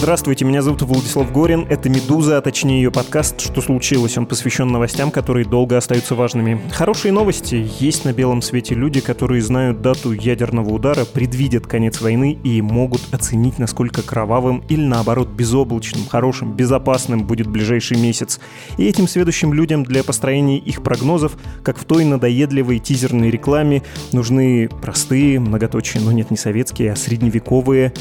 Здравствуйте, меня зовут Владислав Горин. Это «Медуза», а точнее ее подкаст «Что случилось?». Он посвящен новостям, которые долго остаются важными. Хорошие новости. Есть на белом свете люди, которые знают дату ядерного удара, предвидят конец войны и могут оценить, насколько кровавым или, наоборот, безоблачным, хорошим, безопасным будет ближайший месяц. И этим следующим людям для построения их прогнозов, как в той надоедливой тизерной рекламе, нужны простые, многоточие, но нет, не советские, а средневековые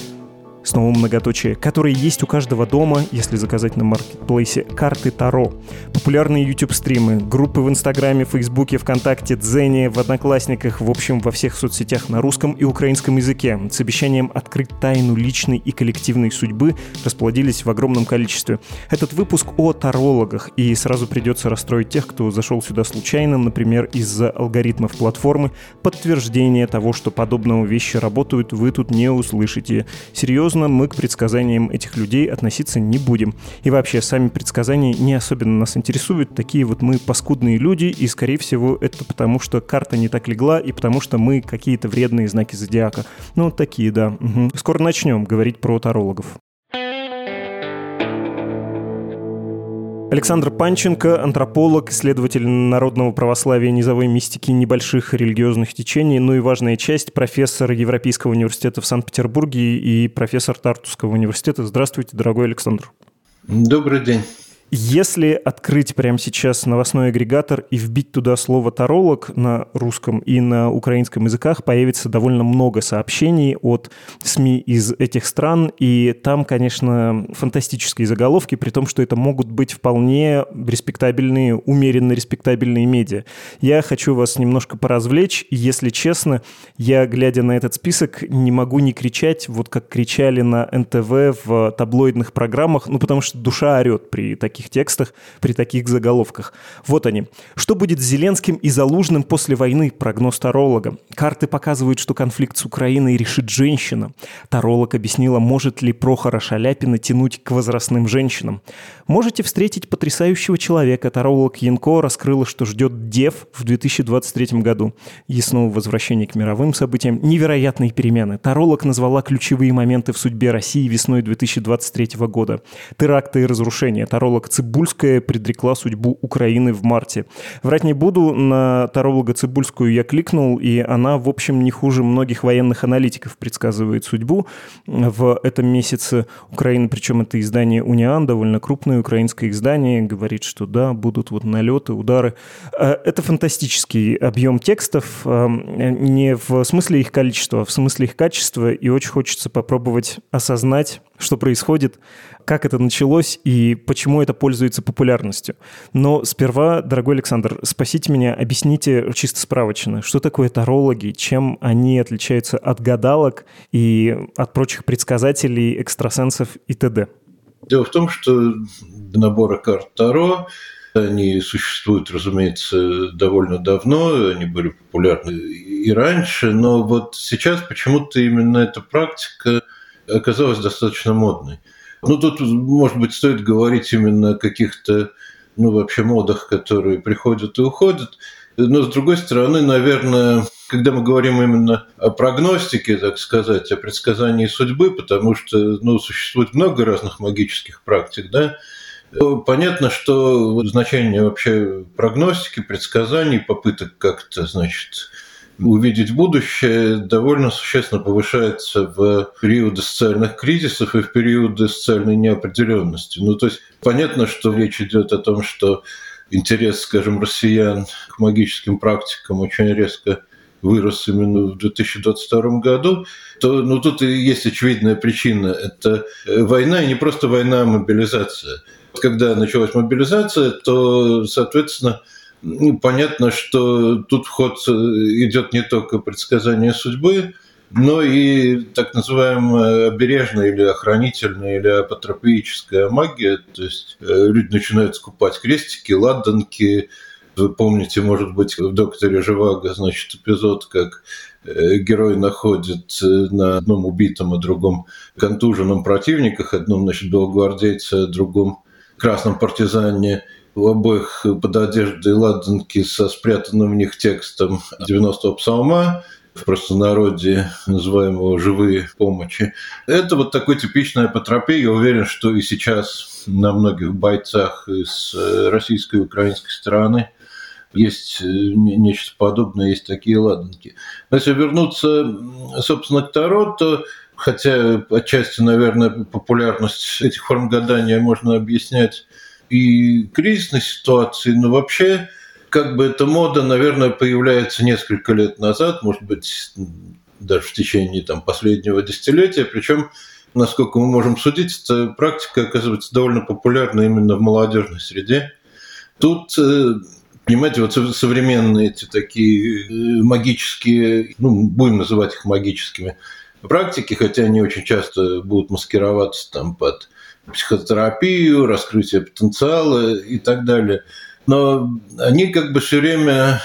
снова многоточие, которые есть у каждого дома, если заказать на маркетплейсе карты Таро. Популярные YouTube-стримы, группы в Инстаграме, Фейсбуке, ВКонтакте, Дзене, в Одноклассниках, в общем, во всех соцсетях на русском и украинском языке с обещанием открыть тайну личной и коллективной судьбы расплодились в огромном количестве. Этот выпуск о тарологах, и сразу придется расстроить тех, кто зашел сюда случайно, например, из-за алгоритмов платформы. Подтверждение того, что подобного вещи работают, вы тут не услышите. Серьезно серьезно мы к предсказаниям этих людей относиться не будем. И вообще, сами предсказания не особенно нас интересуют. Такие вот мы паскудные люди, и, скорее всего, это потому, что карта не так легла, и потому что мы какие-то вредные знаки зодиака. Ну, такие, да. Угу. Скоро начнем говорить про тарологов. Александр Панченко, антрополог, исследователь народного православия, низовой мистики небольших религиозных течений, ну и важная часть, профессор Европейского университета в Санкт-Петербурге и профессор Тартусского университета. Здравствуйте, дорогой Александр. Добрый день. Если открыть прямо сейчас новостной агрегатор и вбить туда слово «таролог» на русском и на украинском языках, появится довольно много сообщений от СМИ из этих стран, и там, конечно, фантастические заголовки, при том, что это могут быть вполне респектабельные, умеренно респектабельные медиа. Я хочу вас немножко поразвлечь, если честно, я, глядя на этот список, не могу не кричать, вот как кричали на НТВ в таблоидных программах, ну, потому что душа орет при таких таких текстах, при таких заголовках. Вот они. Что будет с Зеленским и Залужным после войны? Прогноз таролога. Карты показывают, что конфликт с Украиной решит женщина. Таролог объяснила, может ли Прохора Шаляпина тянуть к возрастным женщинам. Можете встретить потрясающего человека. Таролог Янко раскрыла, что ждет Дев в 2023 году. И снова возвращение к мировым событиям. Невероятные перемены. Таролог назвала ключевые моменты в судьбе России весной 2023 года. Теракты и разрушения. Таролог Цибульская предрекла судьбу Украины в марте. Врать не буду, на таролога Цибульскую я кликнул, и она, в общем, не хуже многих военных аналитиков предсказывает судьбу в этом месяце Украины, причем это издание «Униан», довольно крупное украинское издание, говорит, что да, будут вот налеты, удары. Э, это фантастический объем текстов, э, не в смысле их количества, а в смысле их качества, и очень хочется попробовать осознать, что происходит, как это началось и почему это пользуется популярностью. Но сперва, дорогой Александр, спасите меня, объясните чисто справочно, что такое тарологи, чем они отличаются от гадалок и от прочих предсказателей, экстрасенсов и т.д. Дело в том, что наборы карт Таро они существуют, разумеется, довольно давно, они были популярны и раньше, но вот сейчас почему-то именно эта практика оказалась достаточно модной. Ну, тут, может быть, стоит говорить именно о каких-то, ну, вообще модах, которые приходят и уходят. Но, с другой стороны, наверное, когда мы говорим именно о прогностике, так сказать, о предсказании судьбы, потому что, ну, существует много разных магических практик, да, Понятно, что значение вообще прогностики, предсказаний, попыток как-то, значит, увидеть будущее довольно существенно повышается в периоды социальных кризисов и в периоды социальной неопределенности. Ну, то есть понятно, что речь идет о том, что интерес, скажем, россиян к магическим практикам очень резко вырос именно в 2022 году, то ну, тут и есть очевидная причина. Это война, и не просто война, а мобилизация. Когда началась мобилизация, то, соответственно, понятно, что тут вход э, идет не только предсказание судьбы, но и так называемая обережная или охранительная или апотропическая магия. То есть э, люди начинают скупать крестики, ладанки. Вы помните, может быть, в «Докторе Живаго» значит, эпизод, как э, герой находит на одном убитом и другом контуженном противниках, одном, значит, белогвардейце, другом красном партизане – у обоих под одеждой ладанки со спрятанным в них текстом 90-го псалма, в простонародье называемого «живые помощи». Это вот такой типичный апотропия. Я уверен, что и сейчас на многих бойцах из э, российской и украинской стороны есть э, нечто подобное, есть такие ладанки. Но если вернуться, собственно, к Таро, то хотя отчасти, наверное, популярность этих форм гадания можно объяснять и кризисной ситуацией, но вообще как бы эта мода, наверное, появляется несколько лет назад, может быть, даже в течение там, последнего десятилетия, причем насколько мы можем судить, эта практика оказывается довольно популярна именно в молодежной среде. Тут, э, понимаете, вот современные эти такие э, магические, ну, будем называть их магическими практики, хотя они очень часто будут маскироваться там под психотерапию, раскрытие потенциала и так далее – но они как бы все время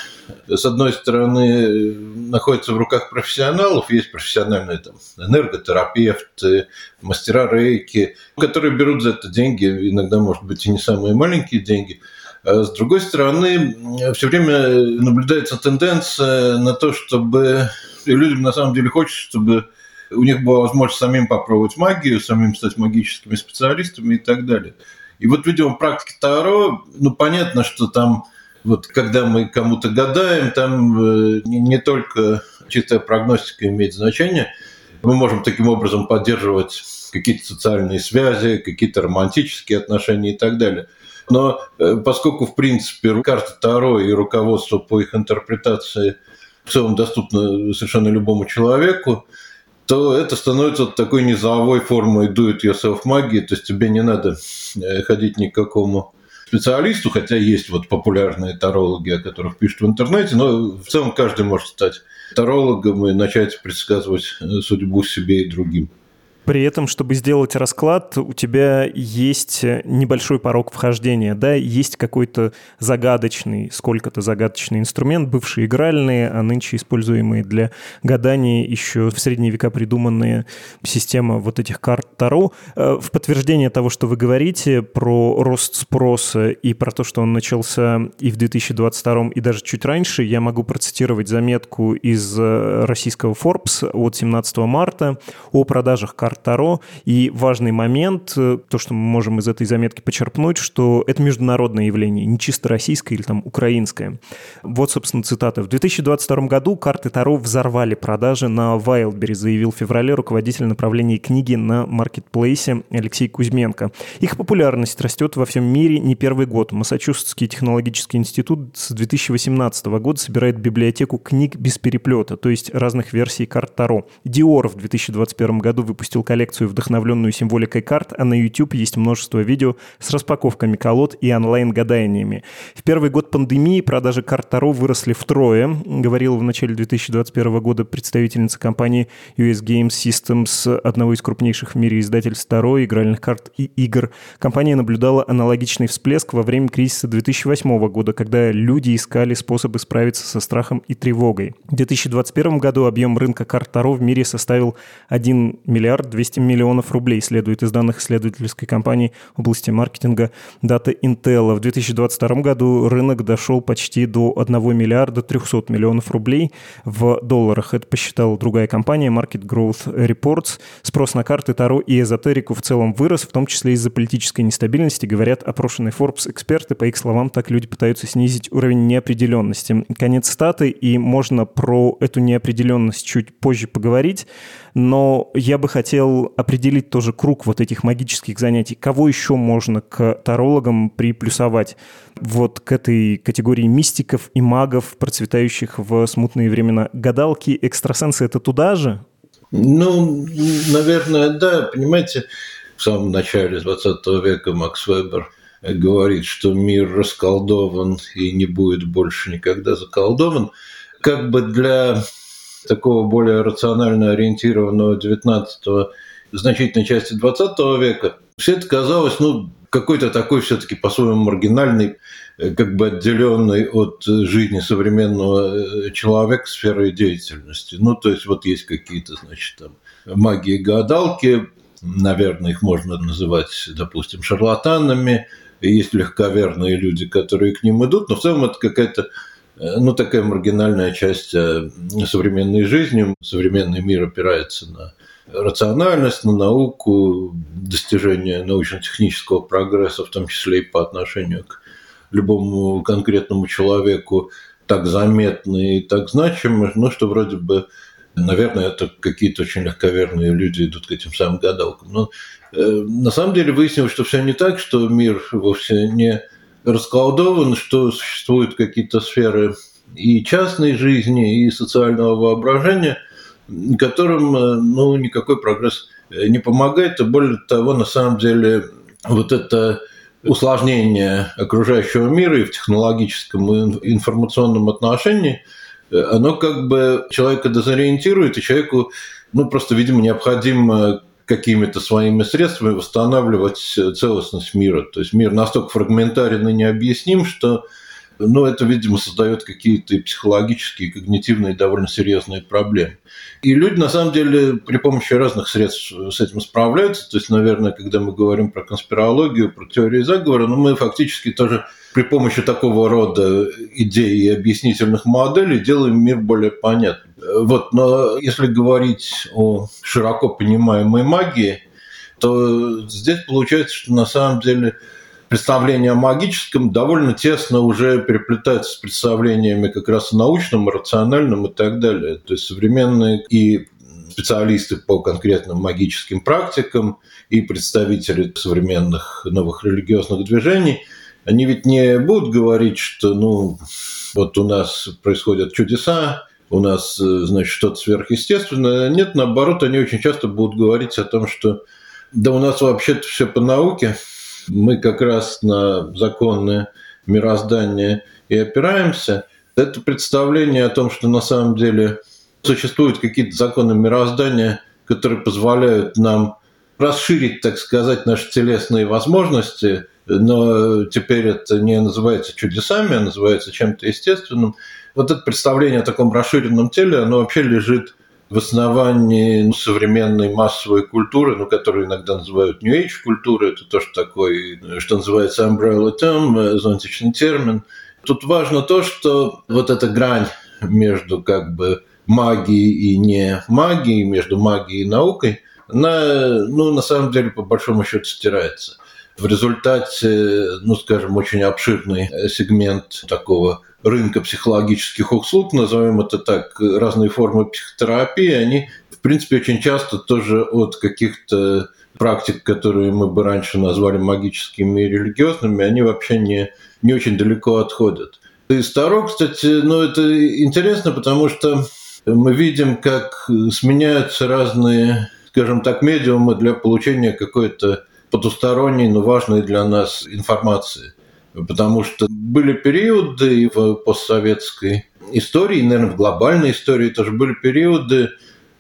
с одной стороны, находятся в руках профессионалов, есть профессиональные там, энерготерапевты, мастера рейки, которые берут за это деньги, иногда, может быть, и не самые маленькие деньги. А с другой стороны, все время наблюдается тенденция на то, чтобы людям на самом деле хочется, чтобы у них была возможность самим попробовать магию, самим стать магическими специалистами и так далее. И вот, видимо, практика Таро, ну, понятно, что там вот когда мы кому-то гадаем, там э, не, не только чистая прогностика имеет значение, мы можем таким образом поддерживать какие-то социальные связи, какие-то романтические отношения и так далее. Но э, поскольку, в принципе, карты Таро и руководство по их интерпретации в целом доступно совершенно любому человеку, то это становится такой низовой формой do-it-yourself магии, то есть тебе не надо э, ходить ни к какому специалисту, хотя есть вот популярные тарологи, о которых пишут в интернете, но в целом каждый может стать тарологом и начать предсказывать э, судьбу себе и другим. При этом, чтобы сделать расклад, у тебя есть небольшой порог вхождения, да, есть какой-то загадочный, сколько-то загадочный инструмент, бывшие игральные, а нынче используемые для гадания еще в средние века придуманные система вот этих карт Таро. Э, в подтверждение того, что вы говорите про рост спроса и про то, что он начался и в 2022, и даже чуть раньше, я могу процитировать заметку из э, российского Forbes от 17 марта о продажах карт карт Таро. И важный момент, э, то, что мы можем из этой заметки почерпнуть, что это международное явление, не чисто российское или там украинское. Вот, собственно, цитата. В 2022 году карты Таро взорвали продажи на Wildberry, заявил в феврале руководитель направления книги на маркетплейсе Алексей Кузьменко. Их популярность растет во всем мире не первый год. Массачусетский технологический институт с 2018 года собирает библиотеку книг без переплета, то есть разных версий карт Таро. Dior в 2021 году выпустил коллекцию, вдохновленную символикой карт, а на YouTube есть множество видео с распаковками колод и онлайн-гаданиями. В первый год пандемии продажи карт Таро выросли втрое, говорила в начале 2021 года представительница компании US Games Systems, одного из крупнейших в мире издательств Таро, игральных карт и игр. Компания наблюдала аналогичный всплеск во время кризиса 2008 года, когда люди искали способы справиться со страхом и тревогой. В 2021 году объем рынка карт Таро в мире составил 1 миллиард 200 миллионов рублей, следует из данных исследовательской компании области маркетинга Data Intel. В 2022 году рынок дошел почти до 1 миллиарда 300 миллионов рублей в долларах. Это посчитала другая компания Market Growth Reports. Спрос на карты Таро и эзотерику в целом вырос, в том числе из-за политической нестабильности, говорят опрошенные Forbes эксперты. По их словам, так люди пытаются снизить уровень неопределенности. Конец статы, и можно про эту неопределенность чуть позже поговорить но я бы хотел определить тоже круг вот этих магических занятий. Кого еще можно к тарологам приплюсовать? Вот к этой категории мистиков и магов, процветающих в смутные времена. Гадалки, экстрасенсы — это туда же? Ну, наверное, да. Понимаете, в самом начале 20 века Макс Вебер говорит, что мир расколдован и не будет больше никогда заколдован. Как бы для такого более рационально ориентированного 19-го, значительной части 20 века, все это казалось, ну, какой-то такой все-таки по-своему маргинальный, э, как бы отделенный от жизни современного э, человека сферой деятельности. Ну, то есть вот есть какие-то, значит, там магии гадалки, наверное, их можно называть, допустим, шарлатанами, есть легковерные люди, которые к ним идут, но в целом это какая-то ну, такая маргинальная часть э, современной жизни. Современный мир опирается на рациональность, на науку, достижение научно-технического прогресса, в том числе и по отношению к любому конкретному человеку, так заметны и так значимы, ну, что вроде бы Наверное, это какие-то очень легковерные люди идут к этим самым гадалкам. Но э, на самом деле выяснилось, что все не так, что мир вовсе не расколдован, что существуют какие-то сферы и частной жизни, и социального воображения, которым э, ну, никакой прогресс э, не помогает. И более того, на самом деле, вот это усложнение окружающего мира и в технологическом и информационном отношении – оно как бы человека дезориентирует, и человеку, ну, просто, видимо, необходимо какими-то своими средствами восстанавливать целостность мира. То есть мир настолько фрагментарен и необъясним, что ну, это, видимо, создает какие-то психологические, когнитивные довольно серьезные проблемы. И люди, на самом деле, при помощи разных средств с этим справляются. То есть, наверное, когда мы говорим про конспирологию, про теории заговора, ну, мы фактически тоже при помощи такого рода идей и объяснительных моделей делаем мир более понятным. Вот, но если говорить о широко понимаемой магии, то здесь получается, что на самом деле представление о магическом довольно тесно уже переплетается с представлениями как раз научным, рациональным и так далее. То есть современные и специалисты по конкретным магическим практикам и представители современных новых религиозных движений – они ведь не будут говорить, что, ну, вот у нас происходят чудеса, у нас, э, значит, что-то сверхъестественное. Нет, наоборот, они очень часто будут говорить о том, что да у нас вообще-то все по науке, мы как раз на законное мироздание и опираемся. Это представление о том, что на самом деле существуют какие-то законы мироздания, которые позволяют нам расширить, так сказать, наши телесные возможности, но теперь это не называется чудесами, а называется чем-то естественным. Вот это представление о таком расширенном теле, оно вообще лежит в основании ну, современной массовой культуры, ну, которую иногда называют New Age культурой, это тоже такой, что называется umbrella term, зонтичный термин. Тут важно то, что вот эта грань между как бы магией и не магией, между магией и наукой, она, ну, на самом деле, по большому счету стирается. В результате, ну, скажем, очень обширный сегмент такого рынка психологических услуг, назовем это так, разные формы психотерапии, они, в принципе, очень часто тоже от каких-то практик, которые мы бы раньше назвали магическими и религиозными, они вообще не, не очень далеко отходят. И Старо, кстати, ну, это интересно, потому что мы видим, как сменяются разные, скажем так, медиумы для получения какой-то потусторонней, но важной для нас информации. Потому что были периоды в постсоветской истории, наверное, в глобальной истории тоже были периоды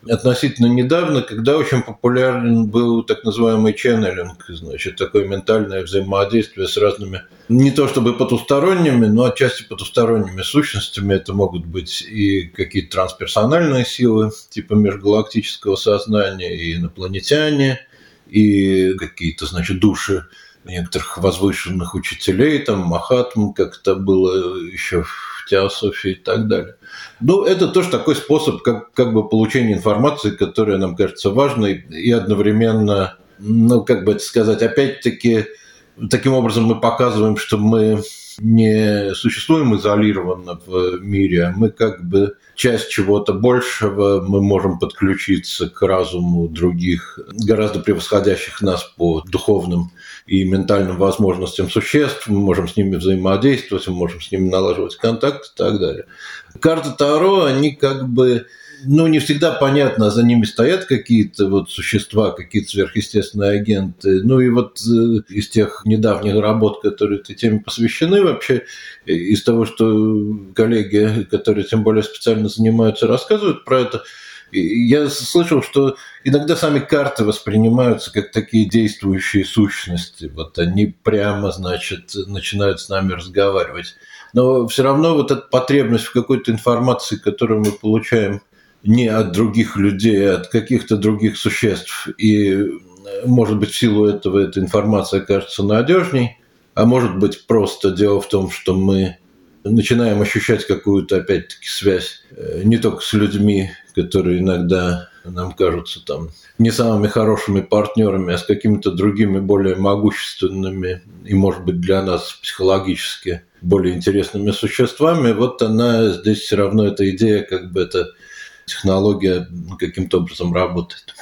относительно недавно, когда очень популярен был так называемый ченнелинг, значит, такое ментальное взаимодействие с разными, не то чтобы потусторонними, но отчасти потусторонними сущностями. Это могут быть и какие-то трансперсональные силы, типа межгалактического сознания, и инопланетяне – и какие-то, значит, души некоторых возвышенных учителей, там, Махатм, как это было еще в теософии и так далее. Ну, это тоже такой способ как, как бы получения информации, которая нам кажется важной и одновременно, ну, как бы это сказать, опять-таки, таким образом мы показываем, что мы не существуем изолированно в мире, а мы как бы часть чего-то большего, мы можем подключиться к разуму других, гораздо превосходящих нас по духовным и ментальным возможностям существ, мы можем с ними взаимодействовать, мы можем с ними налаживать контакт и так далее. Карты Таро, они как бы ну, не всегда понятно, за ними стоят какие-то вот существа, какие-то сверхъестественные агенты. Ну и вот э, из тех недавних работ, которые этой теме посвящены, вообще из того, что коллеги, которые тем более специально занимаются, рассказывают про это, я слышал, что иногда сами карты воспринимаются как такие действующие сущности. Вот они прямо, значит, начинают с нами разговаривать. Но все равно вот эта потребность в какой-то информации, которую мы получаем не от других людей, а от каких-то других существ. И, может быть, в силу этого эта информация кажется надежней, а может быть, просто дело в том, что мы начинаем ощущать какую-то, опять-таки, связь э, не только с людьми, которые иногда нам кажутся там не самыми хорошими партнерами, а с какими-то другими более могущественными и, может быть, для нас психологически более интересными существами, вот она здесь все равно эта идея, как бы эта технология каким-то образом работает.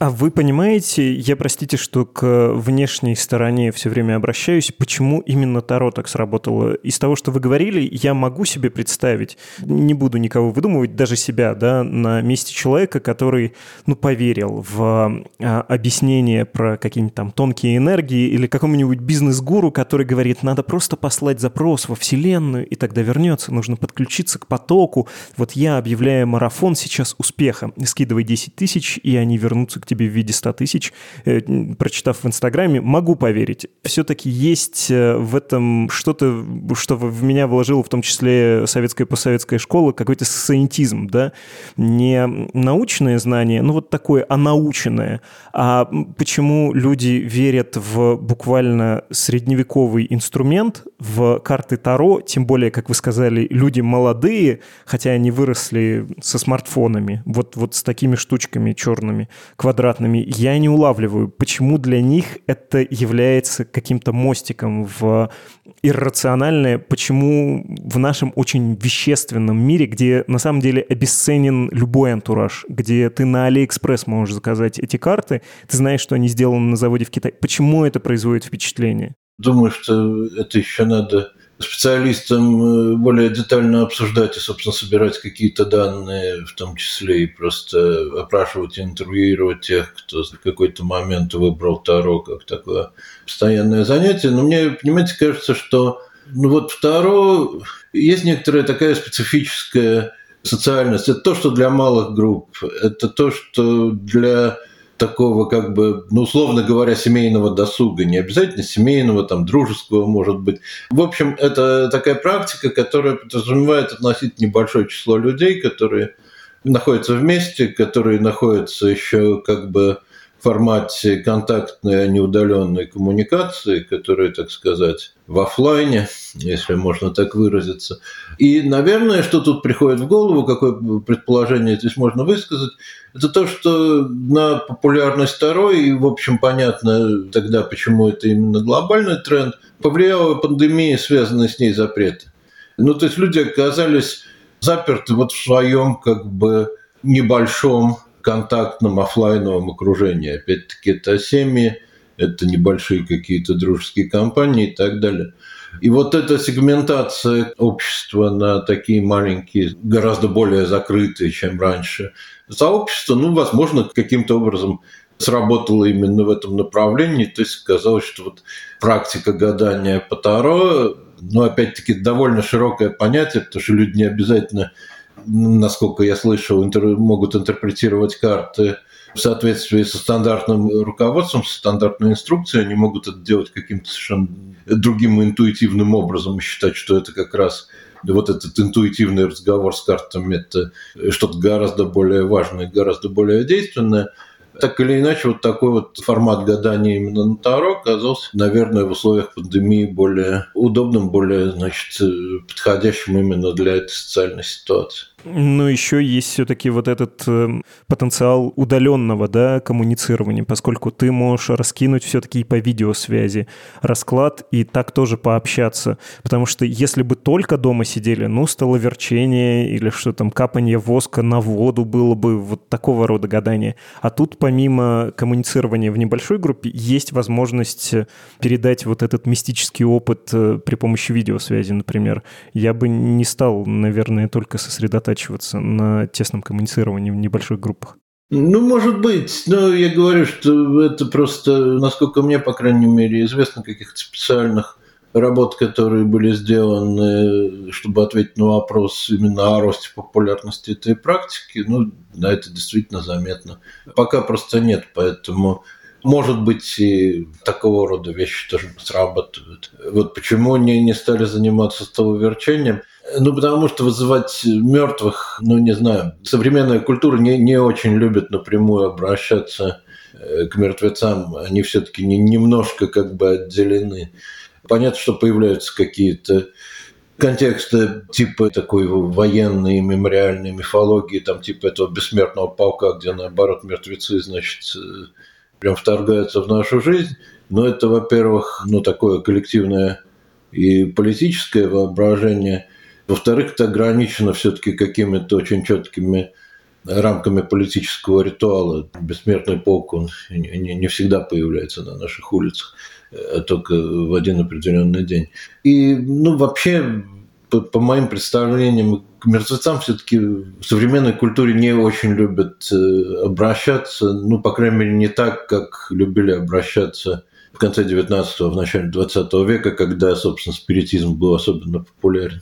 А вы понимаете, я, простите, что к внешней стороне все время обращаюсь, почему именно Таро так сработало? Из того, что вы говорили, я могу себе представить, не буду никого выдумывать, даже себя, да, на месте человека, который, ну, поверил в а, объяснение про какие-нибудь там тонкие энергии или какому-нибудь бизнес-гуру, который говорит, надо просто послать запрос во Вселенную, и тогда вернется, нужно подключиться к потоку. Вот я объявляю марафон сейчас успеха, скидывай 10 тысяч, и они вернутся к тебе в виде 100 тысяч, э, прочитав в Инстаграме, могу поверить. Все-таки есть э, в этом что-то, что в меня вложила в том числе советская постсоветская школа, какой-то сциентизм, да, не научное знание, ну вот такое, а наученное. А почему люди верят в буквально средневековый инструмент, в карты Таро, тем более, как вы сказали, люди молодые, хотя они выросли со смартфонами, вот, вот с такими штучками черными, квадратными, я не улавливаю, почему для них это является каким-то мостиком в иррациональное, почему в нашем очень вещественном мире, где на самом деле обесценен любой антураж, где ты на Алиэкспресс можешь заказать эти карты, ты знаешь, что они сделаны на заводе в Китае. Почему это производит впечатление? Думаю, что это еще надо специалистам э, более детально обсуждать и, собственно, собирать какие-то данные, в том числе и просто опрашивать и интервьюировать тех, кто в какой-то момент выбрал Таро как такое постоянное занятие. Но мне, понимаете, кажется, что ну вот в Таро есть некоторая такая специфическая социальность. Это то, что для малых групп. Это то, что для такого, как бы, ну, условно говоря, семейного досуга, не обязательно семейного, там, дружеского, может быть. В общем, это такая практика, которая подразумевает относительно небольшое число людей, которые находятся вместе, которые находятся еще как бы формате контактной, а не удаленной коммуникации, которая, так сказать, в офлайне, если можно так выразиться. И, наверное, что тут приходит в голову, какое предположение здесь можно высказать, это то, что на популярность второй, и, в общем, понятно тогда, почему это именно глобальный тренд, повлияла пандемия, связанная с ней запреты. Ну, то есть люди оказались заперты вот в своем как бы небольшом контактном офлайновом окружении. Опять-таки, это семьи, это небольшие какие-то дружеские компании и так далее. И вот эта сегментация общества на такие маленькие, гораздо более закрытые, чем раньше, сообщества, ну, возможно, каким-то образом сработало именно в этом направлении. То есть казалось, что вот практика гадания по Таро, ну, опять-таки, довольно широкое понятие, потому что люди не обязательно насколько я слышал, интер, могут интерпретировать карты в соответствии со стандартным руководством, со стандартной инструкцией, они могут это делать каким-то совершенно другим интуитивным образом и считать, что это как раз вот этот интуитивный разговор с картами – это что-то гораздо более важное, гораздо более действенное – так или иначе, вот такой вот формат гадания именно на Таро оказался, наверное, в условиях пандемии более удобным, более, значит, подходящим именно для этой социальной ситуации. Но еще есть все-таки вот этот э, потенциал удаленного да, коммуницирования, поскольку ты можешь раскинуть все-таки и по видеосвязи расклад и так тоже пообщаться. Потому что если бы только дома сидели, ну, столоверчение или что там, капание воска на воду было бы вот такого рода гадания. А тут помимо коммуницирования в небольшой группе есть возможность передать вот этот мистический опыт э, при помощи видеосвязи, например. Я бы не стал, наверное, только сосредотачиваться сосредотачиваться на тесном коммуницировании в небольших группах? Ну, может быть, но я говорю, что это просто, насколько мне, по крайней мере, известно каких-то специальных работ, которые были сделаны, чтобы ответить на вопрос именно о росте популярности этой практики, ну, да, это действительно заметно. Пока просто нет, поэтому может быть, и такого рода вещи тоже срабатывают. Вот почему они не стали заниматься столоверчением? Ну, потому что вызывать мертвых, ну, не знаю, современная культура не, не очень любит напрямую обращаться э, к мертвецам. Они все-таки не, немножко как бы отделены. Понятно, что появляются какие-то контекста типа такой военной мемориальной мифологии, там типа этого бессмертного полка, где наоборот мертвецы, значит, э, прям вторгаются в нашу жизнь. Но это, во-первых, ну такое коллективное и политическое воображение. Во-вторых, это ограничено все-таки какими-то очень четкими рамками политического ритуала. Бессмертный полк, он не, не всегда появляется на наших улицах, а только в один определенный день. И, ну, вообще, по, по моим представлениям, к мертвецам все-таки в современной культуре не очень любят э, обращаться, ну, по крайней мере, не так, как любили обращаться в конце 19-го, в начале 20 века, когда, собственно, спиритизм был особенно популярен.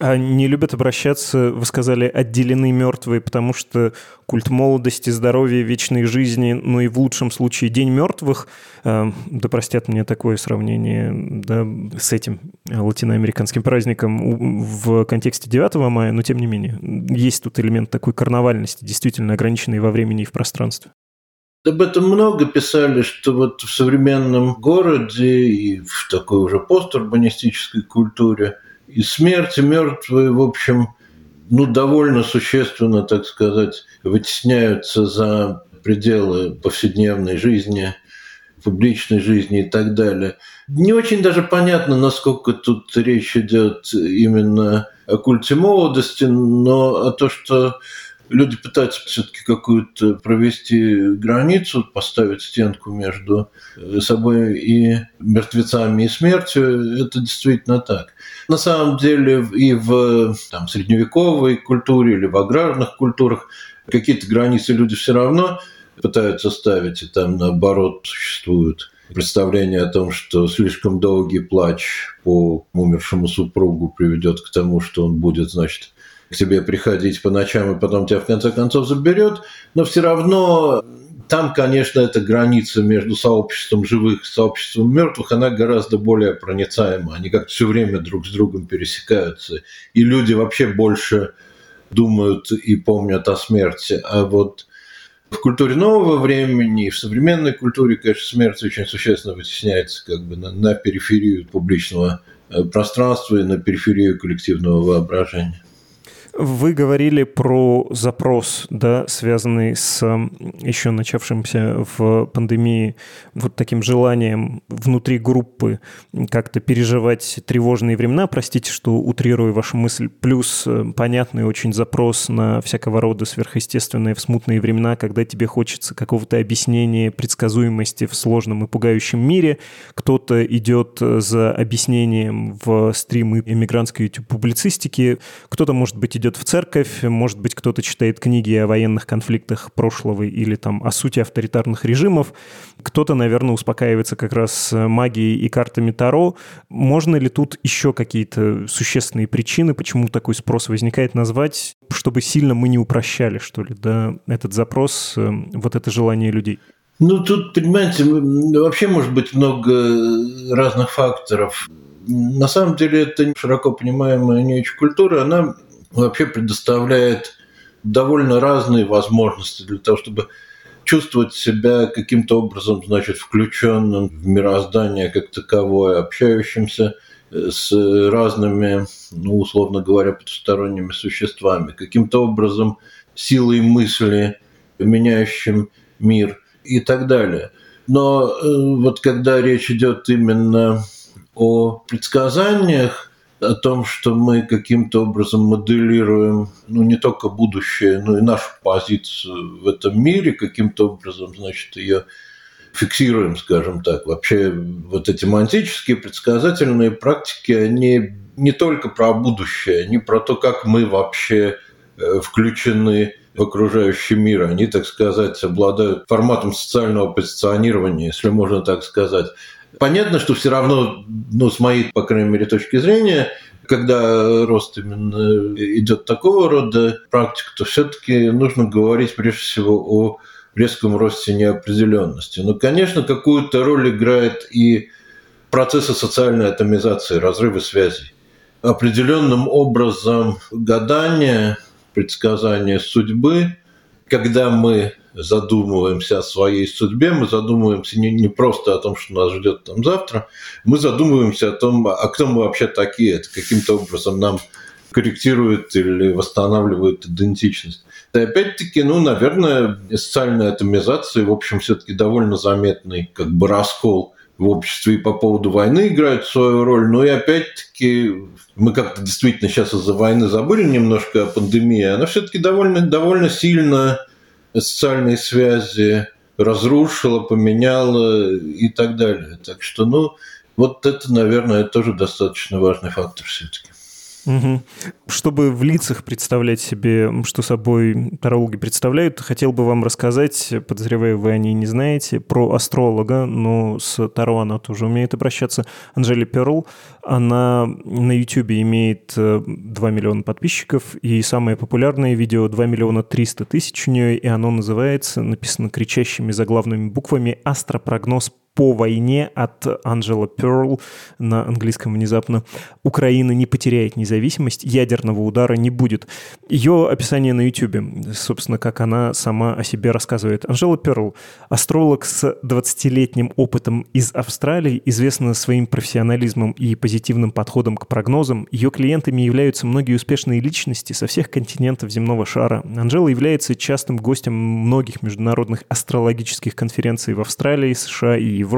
А не любят обращаться, вы сказали, отделены мертвые, потому что культ молодости, здоровья, вечной жизни, ну и в лучшем случае День мертвых, э, да простят мне такое сравнение да, с этим латиноамериканским праздником в контексте 9 мая, но тем не менее, есть тут элемент такой карнавальности, действительно ограниченный во времени и в пространстве. Об этом много писали, что вот в современном городе и в такой уже постурбанистической культуре – и смерть, и мертвые, в общем, ну, довольно существенно, так сказать, вытесняются за пределы повседневной жизни, публичной жизни и так далее. Не очень даже понятно, насколько тут речь идет именно о культе молодости, но о том, что люди пытаются все-таки какую-то провести границу, поставить стенку между собой и мертвецами и смертью, это действительно так. На самом деле и в там, средневековой культуре или в аграрных культурах какие-то границы люди все равно пытаются ставить, и там наоборот существуют представление о том, что слишком долгий плач по умершему супругу приведет к тому, что он будет, значит, к тебе приходить по ночам и потом тебя в конце концов заберет, но все равно там, конечно, эта граница между сообществом живых и сообществом мертвых, она гораздо более проницаема. Они как-то все время друг с другом пересекаются. И люди вообще больше думают и помнят о смерти. А вот в культуре нового времени, в современной культуре, конечно, смерть очень существенно вытесняется как бы на, на периферию публичного э, пространства и на периферию коллективного воображения. Вы говорили про запрос, да, связанный с еще начавшимся в пандемии вот таким желанием внутри группы как-то переживать тревожные времена. Простите, что утрирую вашу мысль. Плюс э, понятный очень запрос на всякого рода сверхъестественные в смутные времена, когда тебе хочется какого-то объяснения, предсказуемости в сложном и пугающем мире. Кто-то идет за объяснением в стримы иммигрантской YouTube-публицистики, кто-то, может быть, идет в церковь, может быть, кто-то читает книги о военных конфликтах прошлого или там о сути авторитарных режимов, кто-то, наверное, успокаивается как раз магией и картами Таро. Можно ли тут еще какие-то существенные причины, почему такой спрос возникает, назвать, чтобы сильно мы не упрощали, что ли, да, этот запрос, э, вот это желание людей? Ну, тут, понимаете, вообще может быть много разных факторов. На самом деле, это широко понимаемая не очень культура, она вообще предоставляет довольно разные возможности для того, чтобы чувствовать себя каким-то образом, значит, включенным в мироздание как таковое, общающимся э, с разными, ну, условно говоря, потусторонними существами, каким-то образом силой мысли, меняющим мир и так далее. Но э, вот когда речь идет именно о предсказаниях, о том, что мы каким-то образом моделируем ну, не только будущее, но и нашу позицию в этом мире, каким-то образом, значит, ее фиксируем, скажем так. Вообще вот эти антические предсказательные практики, они не только про будущее, они про то, как мы вообще э, включены в окружающий мир. Они, так сказать, обладают форматом социального позиционирования, если можно так сказать. Понятно, что все равно, ну, с моей, по крайней мере, точки зрения, когда рост именно идет такого рода практик, то все-таки нужно говорить прежде всего о резком росте неопределенности. Но, конечно, какую-то роль играет и процессы социальной атомизации, разрывы связей. Определенным образом гадание, предсказание судьбы, когда мы задумываемся о своей судьбе, мы задумываемся не, не просто о том, что нас ждет там завтра, мы задумываемся о том, а кто мы вообще такие, это каким-то образом нам корректирует или восстанавливает идентичность. И опять-таки, ну, наверное, социальная атомизация, в общем, все-таки довольно заметный как бы раскол в обществе и по поводу войны играет свою роль. Но и опять-таки мы как-то действительно сейчас из-за войны забыли немножко о пандемии. Она все-таки довольно, довольно сильно социальные связи разрушила, поменяла и так далее. Так что, ну, вот это, наверное, тоже достаточно важный фактор все-таки. Угу. Чтобы в лицах представлять себе, что собой тарологи представляют, хотел бы вам рассказать, подозреваю, вы о ней не знаете, про астролога, но с Таро она тоже умеет обращаться, Анжели Перл. Она на YouTube имеет 2 э, миллиона подписчиков, и самое популярное видео 2 миллиона 300 тысяч у нее, и оно называется, написано кричащими заглавными буквами «Астропрогноз по войне от Анджела Перл на английском внезапно. Украина не потеряет независимость, ядерного удара не будет. Ее описание на YouTube, собственно, как она сама о себе рассказывает. Анжела Перл, астролог с 20-летним опытом из Австралии, известна своим профессионализмом и позитивным подходом к прогнозам. Ее клиентами являются многие успешные личности со всех континентов земного шара. Анжела является частым гостем многих международных астрологических конференций в Австралии, США и.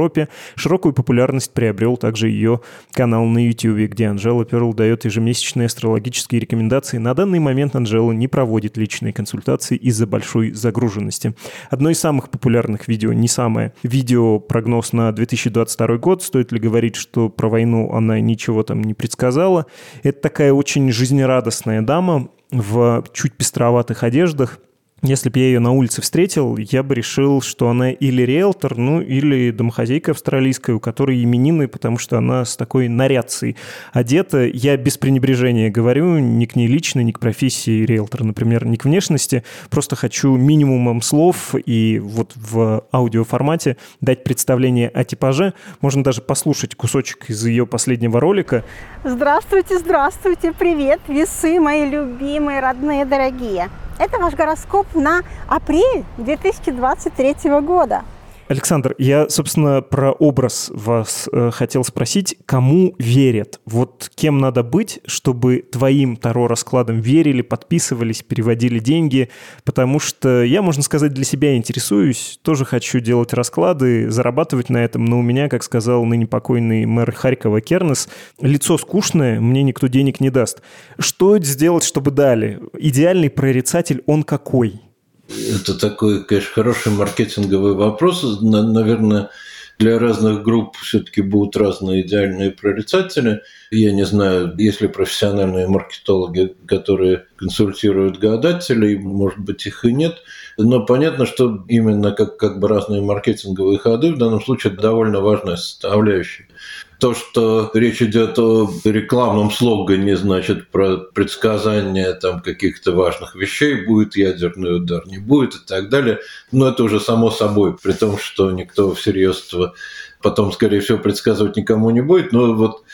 Широкую популярность приобрел также ее канал на YouTube, где Анжела Перл дает ежемесячные астрологические рекомендации. На данный момент Анжела не проводит личные консультации из-за большой загруженности. Одно из самых популярных видео, не самое, видео прогноз на 2022 год. Стоит ли говорить, что про войну она ничего там не предсказала? Это такая очень жизнерадостная дама в чуть пестроватых одеждах, если бы я ее на улице встретил, я бы решил, что она или риэлтор, ну или домохозяйка австралийская, у которой именины, потому что она с такой нарядцей одета. Я без пренебрежения говорю ни к ней лично, ни к профессии риэлтора, например, ни к внешности. Просто хочу минимумом слов и вот в аудиоформате дать представление о типаже. Можно даже послушать кусочек из ее последнего ролика. Здравствуйте, здравствуйте, привет, весы мои любимые, родные, дорогие. Это ваш гороскоп на апрель 2023 года. Александр, я, собственно, про образ вас э, хотел спросить. Кому верят? Вот кем надо быть, чтобы твоим Таро-раскладам верили, подписывались, переводили деньги? Потому что я, можно сказать, для себя интересуюсь, тоже хочу делать расклады, зарабатывать на этом, но у меня, как сказал ныне покойный мэр Харькова Кернес, лицо скучное, мне никто денег не даст. Что сделать, чтобы дали? Идеальный прорицатель, он какой? Это такой, конечно, хороший маркетинговый вопрос. Наверное, для разных групп все-таки будут разные идеальные прорицатели. Я не знаю, есть ли профессиональные маркетологи, которые консультируют гадателей, может быть, их и нет. Но понятно, что именно как, как бы разные маркетинговые ходы в данном случае довольно важная составляющая то, что речь идет о рекламном слогане, значит, про предсказание там каких-то важных вещей, будет ядерный удар, не будет и так далее. Но это уже само собой, при том, что никто всерьез потом, скорее всего, предсказывать никому не будет. Но вот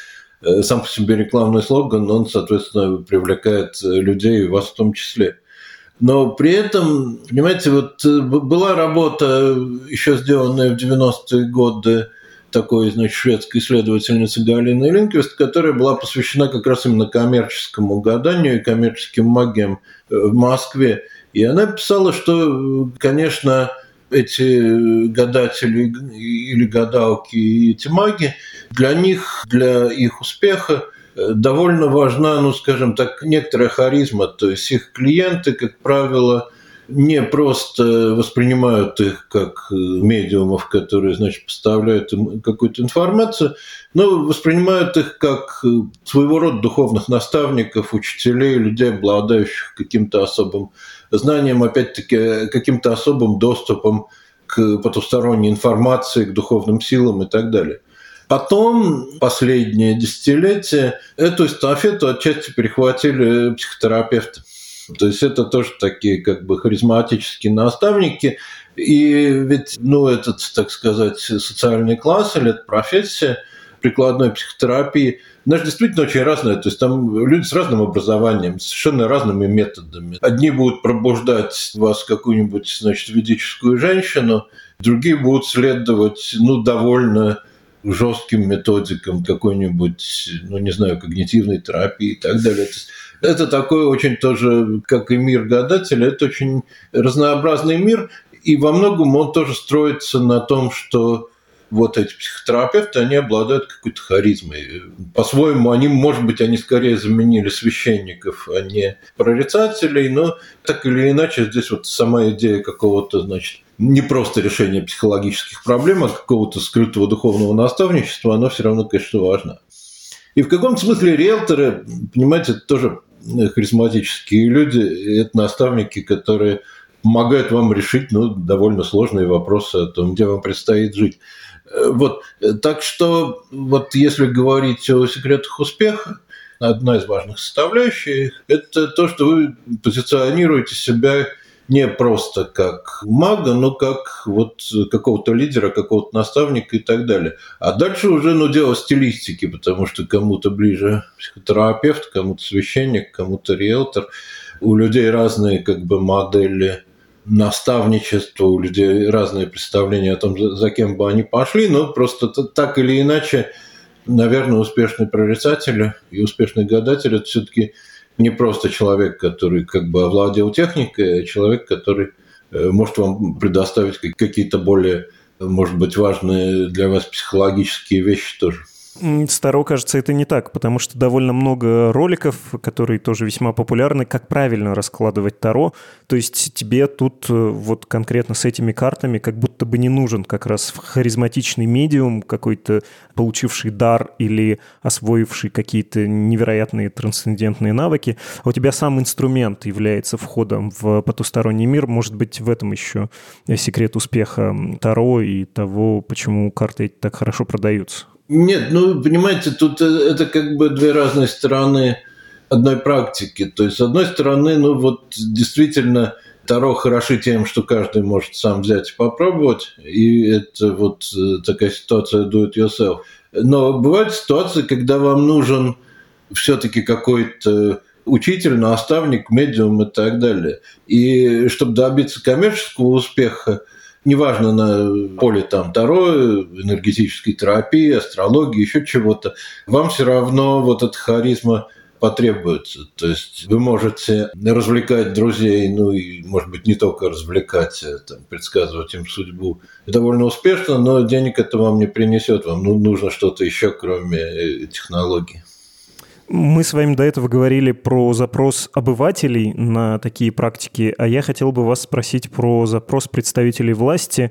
э, сам по себе рекламный слоган, он, соответственно, привлекает людей, вас в том числе. Но при этом, понимаете, вот э, была работа, еще сделанная в 90-е годы, такой, значит, шведской исследовательницы Галины Линквист, которая была посвящена как раз именно коммерческому гаданию и коммерческим магиям э, в Москве. И она писала, что, конечно, эти гадатели или гадалки и эти маги, для них, для их успеха э, довольно важна, ну, скажем так, некоторая харизма. То есть их клиенты, как правило, не просто воспринимают их как э, медиумов, которые, значит, поставляют им какую-то информацию, но воспринимают их как э, своего рода духовных наставников, учителей, людей, обладающих каким-то особым знанием, опять-таки, каким-то особым доступом к потусторонней информации, к духовным силам и так далее. Потом, последние десятилетия, эту эстафету отчасти перехватили психотерапевты. То есть это тоже такие как бы харизматические наставники. И ведь, ну, этот, так сказать, социальный класс или эта профессия, прикладной психотерапии. Она же действительно очень разная. То есть там люди с разным образованием, совершенно разными методами. Одни будут пробуждать вас какую-нибудь, значит, ведическую женщину, другие будут следовать, ну, довольно жестким методикам какой-нибудь, ну, не знаю, когнитивной терапии и так далее. Это такой очень тоже, как и мир гадателя, это очень разнообразный мир, и во многом он тоже строится на том, что вот эти психотерапевты, они обладают какой-то харизмой. По-своему, они, может быть, они скорее заменили священников, а не прорицателей, но так или иначе здесь вот сама идея какого-то, значит, не просто решения психологических проблем, а какого-то скрытого духовного наставничества, она все равно, конечно, важна. И в каком-то смысле риэлторы, понимаете, это тоже харизматические люди, это наставники, которые помогают вам решить ну, довольно сложные вопросы о том, где вам предстоит жить. Э, вот. Так что вот если говорить о секретах успеха, одна из важных составляющих – это то, что вы позиционируете себя не просто как мага, но как вот какого-то лидера, какого-то наставника и так далее. А дальше уже ну, дело стилистики, потому что кому-то ближе психотерапевт, кому-то священник, кому-то риэлтор. У людей разные как бы модели наставничества, у людей разные представления о том, за кем бы они пошли, но просто так или иначе, наверное, успешный прорицатель и успешный гадатель – это все-таки не просто человек, который как бы овладел техникой, а человек, который э, может вам предоставить какие-то более, может быть, важные для вас психологические вещи тоже. Старо, кажется, это не так, потому что довольно много роликов, которые тоже весьма популярны, как правильно раскладывать Таро. То есть тебе тут э, вот конкретно с этими картами как будто бы не нужен как раз харизматичный медиум, какой-то получивший дар или освоивший какие-то невероятные трансцендентные навыки. А у тебя сам инструмент является входом в потусторонний мир. Может быть, в этом еще секрет успеха Таро и того, почему карты так хорошо продаются. Нет, ну, понимаете, тут э, это как бы две разные стороны одной практики. То есть, с одной стороны, ну вот действительно Таро хороши тем, что каждый может сам взять и попробовать, и это вот э, такая ситуация do it yourself. Но бывают ситуации, когда вам нужен все-таки какой-то учитель, наставник, медиум и так далее. И чтобы добиться коммерческого успеха, неважно на поле там Таро, энергетической терапии, астрологии, еще чего-то, вам все равно вот эта харизма потребуется. То есть вы можете развлекать друзей, ну и, может быть, не только развлекать, а там, предсказывать им судьбу довольно успешно, но денег это вам не принесет. Вам ну, нужно что-то еще, кроме э, технологий. Мы с вами до этого говорили про запрос обывателей на такие практики, а я хотел бы вас спросить про запрос представителей власти.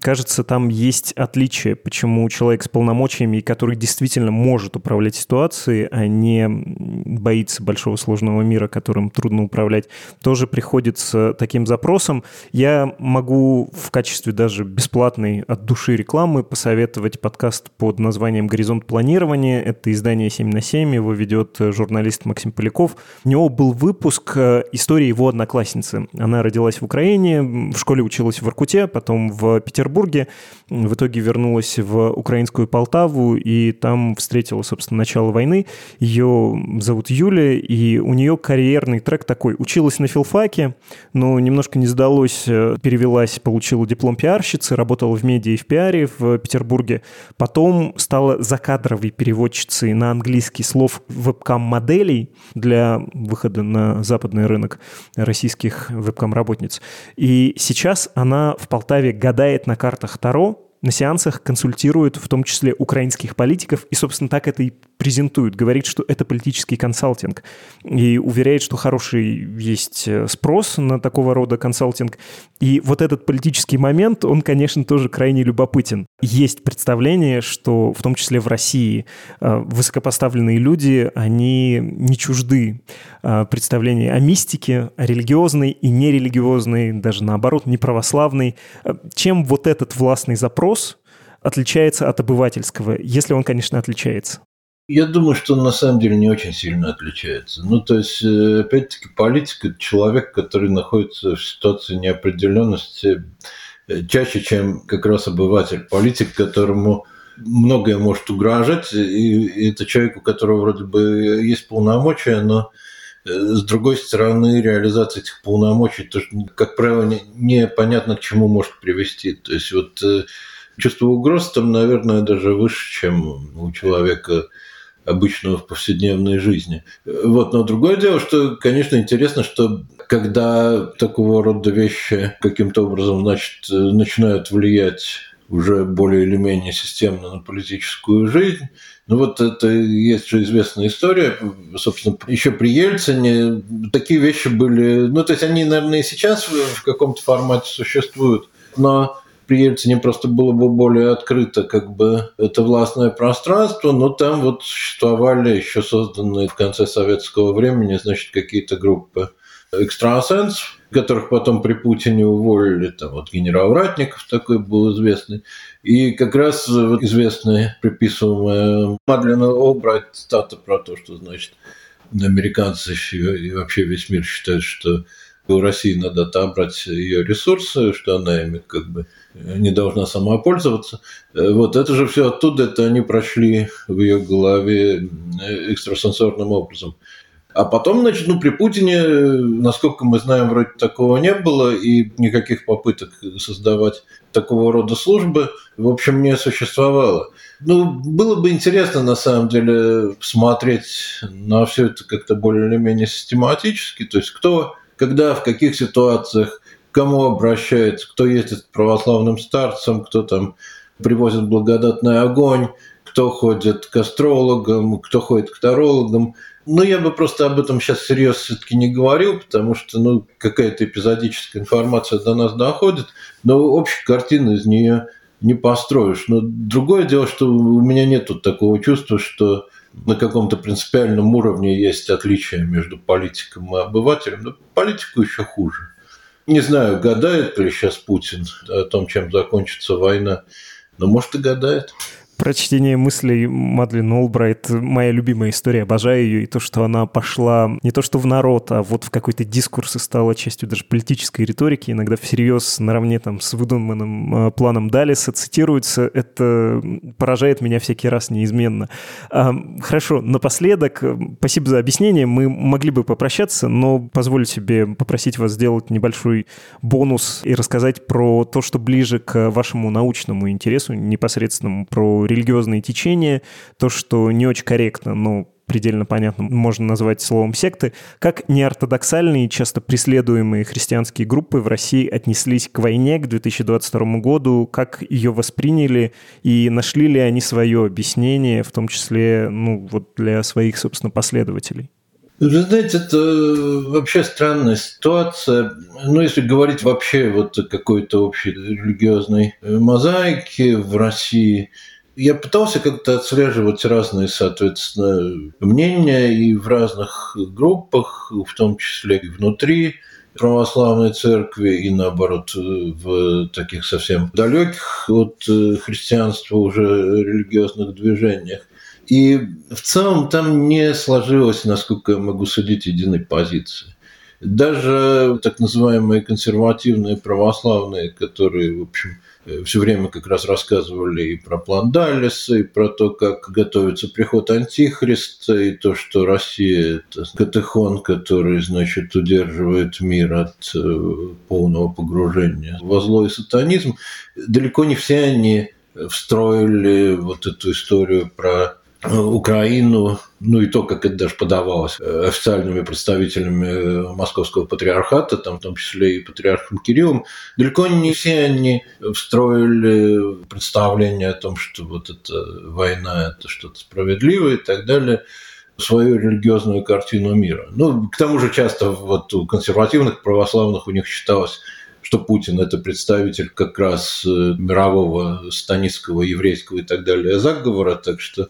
Кажется, там есть отличие, почему человек с полномочиями, который действительно может управлять ситуацией, а не боится большого сложного мира, которым трудно управлять, тоже приходит с таким запросом. Я могу в качестве даже бесплатной от души рекламы посоветовать подкаст под названием «Горизонт планирования». Это издание 7 на 7, его ведет э, журналист Максим Поляков. У него был выпуск э, истории его одноклассницы. Она родилась в Украине, в школе училась в Иркуте, потом в Петербурге, в итоге вернулась в украинскую Полтаву и там встретила, собственно, начало войны. Ее зовут Юля, и у нее карьерный трек такой. Училась на филфаке, но немножко не сдалось, э, перевелась, получила диплом пиарщицы, работала в медиа и в пиаре в Петербурге. Потом стала закадровой переводчицей на английский слов вебкам-моделей для выхода на западный рынок российских вебкам-работниц. И сейчас она в Полтаве гадает на картах Таро, на сеансах консультирует в том числе украинских политиков, и, собственно, так это и презентует. Говорит, что это политический консалтинг. И уверяет, что хороший есть э, спрос на такого рода консалтинг. И вот этот политический момент, он, конечно, тоже крайне любопытен. Есть представление, что в том числе в России э, высокопоставленные люди, они не чужды э, представления о мистике, о религиозной и нерелигиозной, даже наоборот, неправославной. Чем вот этот властный запрос запрос отличается от обывательского, если он, конечно, отличается? Я думаю, что он на самом деле не очень сильно отличается. Ну, то есть, э, опять-таки, политик – это человек, который находится в ситуации неопределенности э, чаще, чем как раз обыватель. Политик, которому многое может угрожать, и это человек, у которого вроде бы есть полномочия, но э, с другой стороны, реализация этих полномочий, тоже, как правило, непонятно к чему может привести. То есть вот чувство угроз там, наверное, даже выше, чем у человека обычного в повседневной жизни. Вот. Но другое дело, что, конечно, интересно, что когда такого рода вещи каким-то образом значит, начинают влиять уже более или менее системно на политическую жизнь. Ну вот это есть же известная история. Собственно, еще при Ельцине такие вещи были... Ну, то есть они, наверное, и сейчас в каком-то формате существуют, но при Ельцине просто было бы более открыто как бы это властное пространство, но там вот существовали еще созданные в конце советского времени, значит, какие-то группы экстрасенсов, которых потом при Путине уволили, там вот генерал Ратников такой был известный, и как раз вот известная приписываемая Мадлена Олбрайт цитата про то, что, значит, американцы и вообще весь мир считают, что у России надо отобрать ее ресурсы, что она ими как бы не должна сама пользоваться. Вот это же все оттуда, это они прошли в ее голове экстрасенсорным образом. А потом, значит, ну, при Путине, насколько мы знаем, вроде такого не было, и никаких попыток создавать такого рода службы, в общем, не существовало. Ну, было бы интересно, на самом деле, посмотреть на все это как-то более или менее систематически, то есть кто, когда, в каких ситуациях кому обращается, кто ездит к православным старцам, кто там привозит благодатный огонь, кто ходит к астрологам, кто ходит к тарологам. Ну, я бы просто об этом сейчас серьезно все-таки не говорил, потому что, ну, какая-то эпизодическая информация до нас доходит, но общей картины из нее не построишь. Но другое дело, что у меня нет такого чувства, что на каком-то принципиальном уровне есть отличие между политиком и обывателем. Но политику еще хуже. Не знаю, гадает ли сейчас Путин о том, чем закончится война, но может и гадает. Прочтение мыслей Мадлен Олбрайт — моя любимая история, обожаю ее, и то, что она пошла не то что в народ, а вот в какой-то дискурс и стала частью даже политической риторики, иногда всерьез наравне там с выдуманным э, планом Далиса цитируется, это поражает меня всякий раз неизменно. А, хорошо, напоследок, э, спасибо за объяснение, мы могли бы попрощаться, но позволю себе попросить вас сделать небольшой бонус и рассказать про то, что ближе к вашему научному интересу, непосредственному, про религиозные течения, то, что не очень корректно, но предельно понятно, можно назвать словом секты, как неортодоксальные, часто преследуемые христианские группы в России отнеслись к войне к 2022 году, как ее восприняли и нашли ли они свое объяснение, в том числе ну, вот для своих, собственно, последователей? Вы знаете, это вообще странная ситуация. Ну, если говорить вообще вот о какой-то общей религиозной мозаике в России – я пытался как-то отслеживать разные, соответственно, мнения и в разных группах, в том числе и внутри православной церкви и наоборот в таких совсем далеких от христианства уже религиозных движениях. И в целом там не сложилось, насколько я могу судить, единой позиции. Даже так называемые консервативные православные, которые, в общем, Э, все время как раз рассказывали и про план Даллеса, и про то, как готовится приход Антихриста, и то, что Россия – это катехон, который, значит, удерживает мир от э, полного погружения во зло и сатанизм. Далеко не все они встроили вот эту историю про Украину, ну и то, как это даже подавалось э, официальными представителями э, московского патриархата, там, в том числе и патриархом Кириллом, далеко не все они встроили представление о том, что вот эта война – это что-то справедливое и так далее свою религиозную картину мира. Ну, к тому же часто вот у консервативных православных у них считалось, что Путин – это представитель как раз э, мирового станистского, еврейского и так далее заговора, так что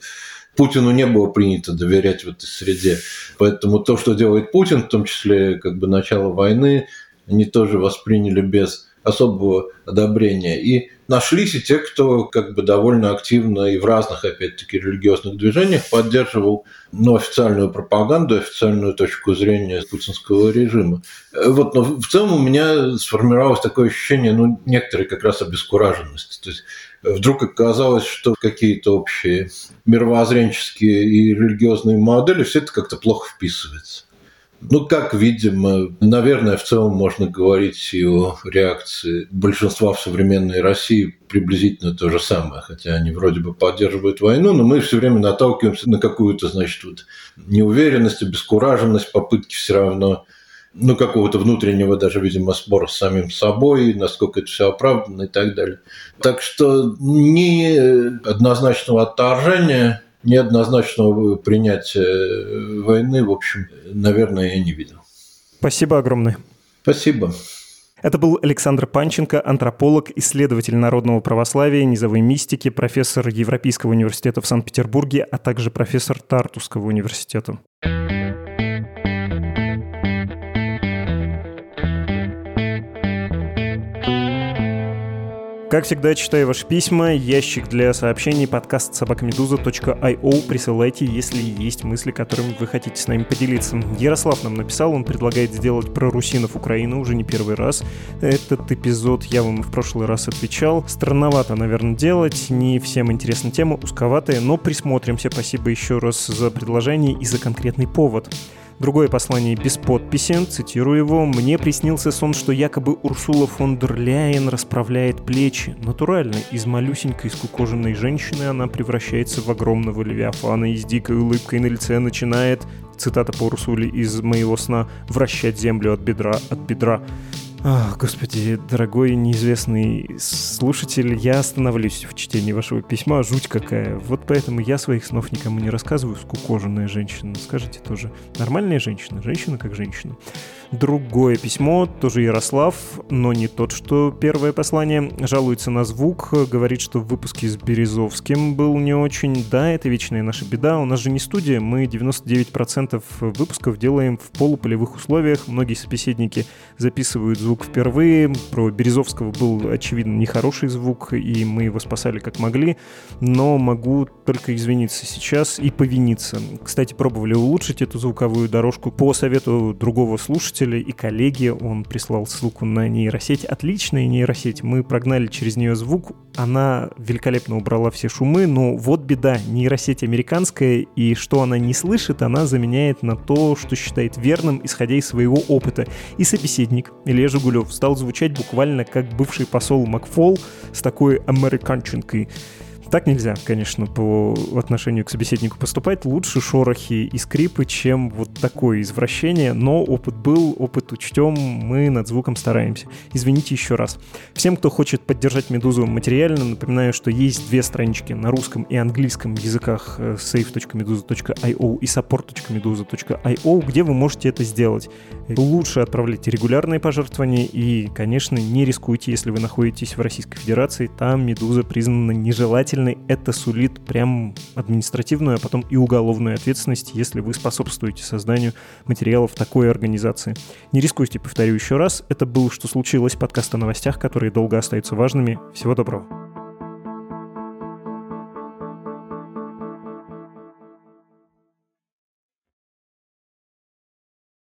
Путину не было принято доверять в этой среде. Поэтому то, что делает Путин, в том числе как бы начало войны, они тоже восприняли без особого одобрения. И нашлись и те, кто как бы довольно активно и в разных, опять-таки, религиозных движениях поддерживал ну, официальную пропаганду, официальную точку зрения путинского режима. Вот, но в целом у меня сформировалось такое ощущение, ну, некоторой как раз обескураженности. То есть вдруг оказалось, что какие-то общие мировоззренческие и религиозные модели, все это как-то плохо вписывается. Ну, как видимо, наверное, в целом можно говорить и о реакции большинства в современной России приблизительно то же самое, хотя они вроде бы поддерживают войну, но мы все время наталкиваемся на какую-то, значит, вот неуверенность, обескураженность, попытки все равно ну, какого-то внутреннего даже, видимо, спора с самим собой, насколько это все оправдано и так далее. Так что ни однозначного отторжения, ни однозначного принятия войны, в общем, наверное, я не видел. Спасибо огромное. Спасибо. Это был Александр Панченко, антрополог, исследователь народного православия, низовой мистики, профессор Европейского университета в Санкт-Петербурге, а также профессор Тартусского университета. Как всегда, читаю ваши письма. Ящик для сообщений подкаст собакамедуза.io. Присылайте, если есть мысли, которыми вы хотите с нами поделиться. Ярослав нам написал, он предлагает сделать про русинов Украины уже не первый раз. Этот эпизод я вам в прошлый раз отвечал. Странновато, наверное, делать. Не всем интересна тема, узковатая, но присмотримся. Спасибо еще раз за предложение и за конкретный повод. Другое послание без подписи, цитирую его, «Мне приснился сон, что якобы Урсула фон дер Ляйен расправляет плечи. Натурально, из малюсенькой скукоженной женщины она превращается в огромного левиафана и с дикой улыбкой на лице начинает, цитата по Урсуле из моего сна, «вращать землю от бедра от бедра». Ах, господи, дорогой неизвестный слушатель, я остановлюсь в чтении вашего письма, жуть какая. Вот поэтому я своих снов никому не рассказываю, скукоженная женщина. Скажите тоже, нормальная женщина, женщина как женщина. Другое письмо, тоже Ярослав, но не тот, что первое послание. Жалуется на звук, говорит, что в выпуске с Березовским был не очень. Да, это вечная наша беда. У нас же не студия, мы 99% выпусков делаем в полуполевых условиях. Многие собеседники записывают звук впервые. Про Березовского был, очевидно, нехороший звук, и мы его спасали как могли. Но могу только извиниться сейчас и повиниться. Кстати, пробовали улучшить эту звуковую дорожку по совету другого слушателя слушатели и коллеги. Он прислал ссылку на нейросеть. Отличная нейросеть. Мы прогнали через нее звук. Она великолепно убрала все шумы, но вот беда. Нейросеть американская, и что она не слышит, она заменяет на то, что считает верным, исходя из своего опыта. И собеседник, Илья Жигулев, стал звучать буквально как бывший посол Макфол с такой американченкой. Так нельзя, конечно, по отношению к собеседнику поступать. Лучше шорохи и скрипы, чем вот такое извращение. Но опыт был, опыт учтем, мы над звуком стараемся. Извините еще раз. Всем, кто хочет поддержать «Медузу» материально, напоминаю, что есть две странички на русском и английском языках э, save.meduza.io и support.meduza.io, где вы можете это сделать. Лучше отправляйте регулярные пожертвования и, конечно, не рискуйте, если вы находитесь в Российской Федерации. Там «Медуза» признана нежелательной обязательной, это сулит прям административную, а потом и уголовную ответственность, если вы способствуете созданию материалов такой организации. Не рискуйте, повторю еще раз, это был «Что случилось?» подкаст о новостях, которые долго остаются важными. Всего доброго.